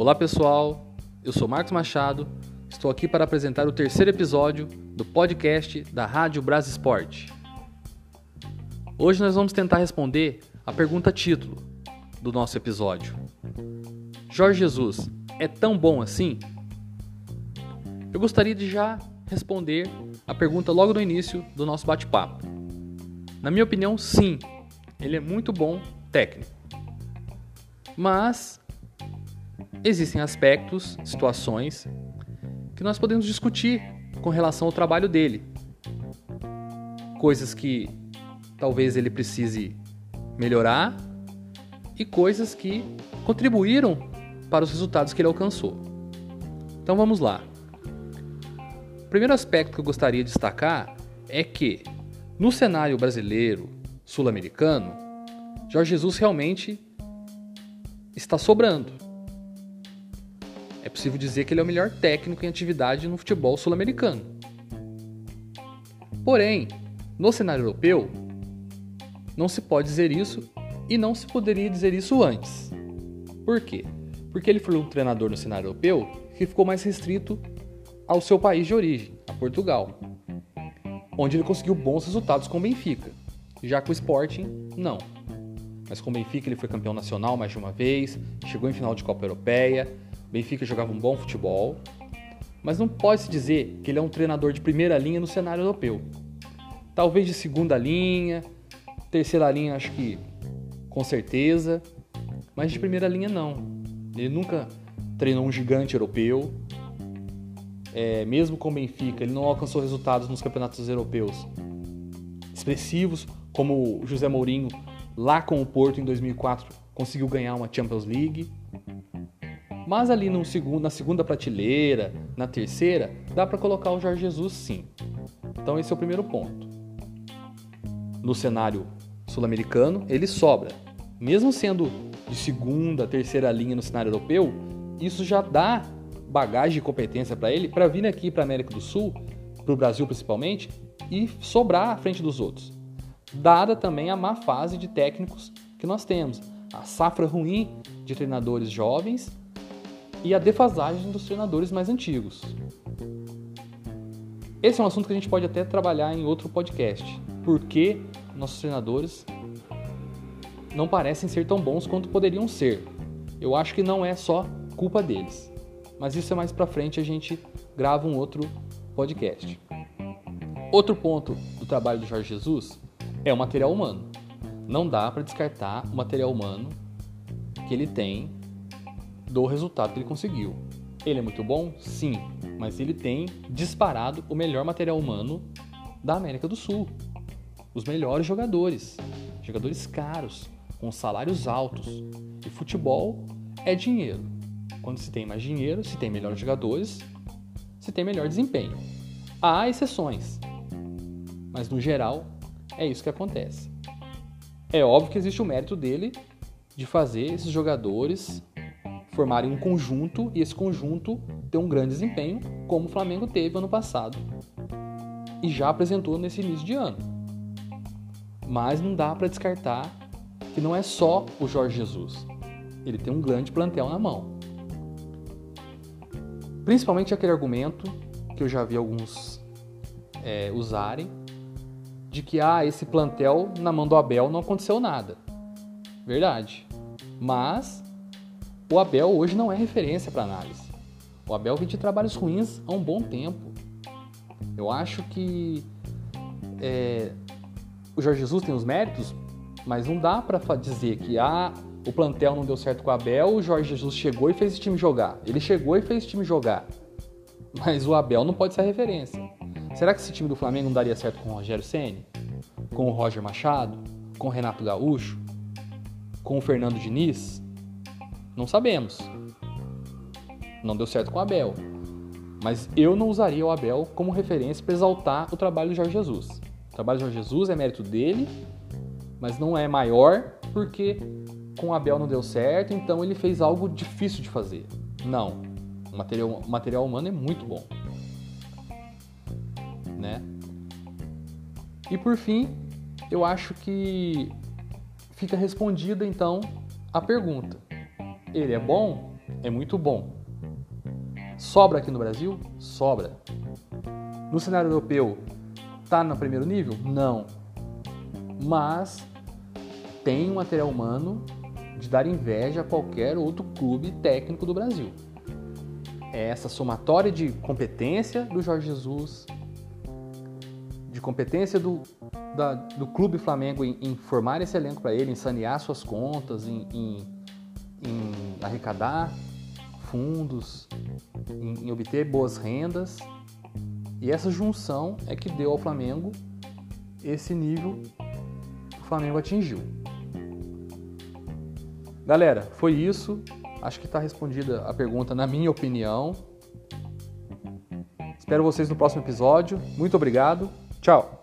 Olá pessoal, eu sou Marcos Machado, estou aqui para apresentar o terceiro episódio do podcast da Rádio Brás Esporte. Hoje nós vamos tentar responder a pergunta título do nosso episódio. Jorge Jesus é tão bom assim? Eu gostaria de já responder a pergunta logo no início do nosso bate-papo. Na minha opinião, sim, ele é muito bom técnico. Mas existem aspectos, situações que nós podemos discutir com relação ao trabalho dele. Coisas que talvez ele precise melhorar e coisas que contribuíram para os resultados que ele alcançou. Então vamos lá. O primeiro aspecto que eu gostaria de destacar é que no cenário brasileiro, sul-americano, Jorge Jesus realmente está sobrando é possível dizer que ele é o melhor técnico em atividade no futebol sul-americano. Porém, no cenário europeu, não se pode dizer isso e não se poderia dizer isso antes. Por quê? Porque ele foi um treinador no cenário europeu que ficou mais restrito ao seu país de origem, a Portugal, onde ele conseguiu bons resultados com o Benfica. Já com o Sporting, não. Mas com o Benfica ele foi campeão nacional mais de uma vez, chegou em final de Copa Europeia, Benfica jogava um bom futebol, mas não pode se dizer que ele é um treinador de primeira linha no cenário europeu. Talvez de segunda linha, terceira linha, acho que com certeza, mas de primeira linha não. Ele nunca treinou um gigante europeu. É, mesmo com o Benfica, ele não alcançou resultados nos campeonatos europeus expressivos, como o José Mourinho lá com o Porto em 2004 conseguiu ganhar uma Champions League. Mas ali segundo, na segunda prateleira, na terceira, dá para colocar o Jorge Jesus sim. Então esse é o primeiro ponto. No cenário sul-americano, ele sobra. Mesmo sendo de segunda, terceira linha no cenário europeu, isso já dá bagagem e competência para ele para vir aqui para a América do Sul, para o Brasil principalmente, e sobrar à frente dos outros. Dada também a má fase de técnicos que nós temos, a safra ruim de treinadores jovens e a defasagem dos treinadores mais antigos. Esse é um assunto que a gente pode até trabalhar em outro podcast. Por que nossos treinadores não parecem ser tão bons quanto poderiam ser? Eu acho que não é só culpa deles. Mas isso é mais para frente a gente grava um outro podcast. Outro ponto do trabalho do Jorge Jesus é o material humano. Não dá para descartar o material humano que ele tem do resultado que ele conseguiu. Ele é muito bom? Sim, mas ele tem disparado o melhor material humano da América do Sul. Os melhores jogadores, jogadores caros, com salários altos. E futebol é dinheiro. Quando se tem mais dinheiro, se tem melhores jogadores, se tem melhor desempenho. Há exceções, mas no geral é isso que acontece. É óbvio que existe o mérito dele de fazer esses jogadores formarem um conjunto e esse conjunto ter um grande desempenho, como o Flamengo teve ano passado e já apresentou nesse início de ano. Mas não dá para descartar que não é só o Jorge Jesus. Ele tem um grande plantel na mão. Principalmente aquele argumento que eu já vi alguns é, usarem de que ah, esse plantel na mão do Abel não aconteceu nada. Verdade. Mas o Abel hoje não é referência para análise. O Abel vem de trabalhos ruins há um bom tempo. Eu acho que é, o Jorge Jesus tem os méritos, mas não dá para dizer que ah, o plantel não deu certo com o Abel, o Jorge Jesus chegou e fez esse time jogar. Ele chegou e fez esse time jogar. Mas o Abel não pode ser a referência. Será que esse time do Flamengo não daria certo com o Rogério Ceni, com o Roger Machado, com o Renato Gaúcho, com o Fernando Diniz? Não sabemos. Não deu certo com Abel. Mas eu não usaria o Abel como referência para exaltar o trabalho do Jorge Jesus. O trabalho do Jorge Jesus é mérito dele, mas não é maior porque com Abel não deu certo, então ele fez algo difícil de fazer. Não. O material, o material humano é muito bom. Né? E por fim, eu acho que fica respondida então a pergunta: ele é bom? é muito bom. Sobra aqui no Brasil? Sobra. No cenário europeu, tá no primeiro nível? Não. Mas tem um material humano de dar inveja a qualquer outro clube técnico do Brasil. É essa somatória de competência do Jorge Jesus, de competência do, da, do Clube Flamengo em, em formar esse elenco para ele, em sanear suas contas, em, em, em arrecadar fundos, em, em obter boas rendas. E essa junção é que deu ao Flamengo esse nível que o Flamengo atingiu. Galera, foi isso. Acho que está respondida a pergunta, na minha opinião. Espero vocês no próximo episódio. Muito obrigado. Tchau.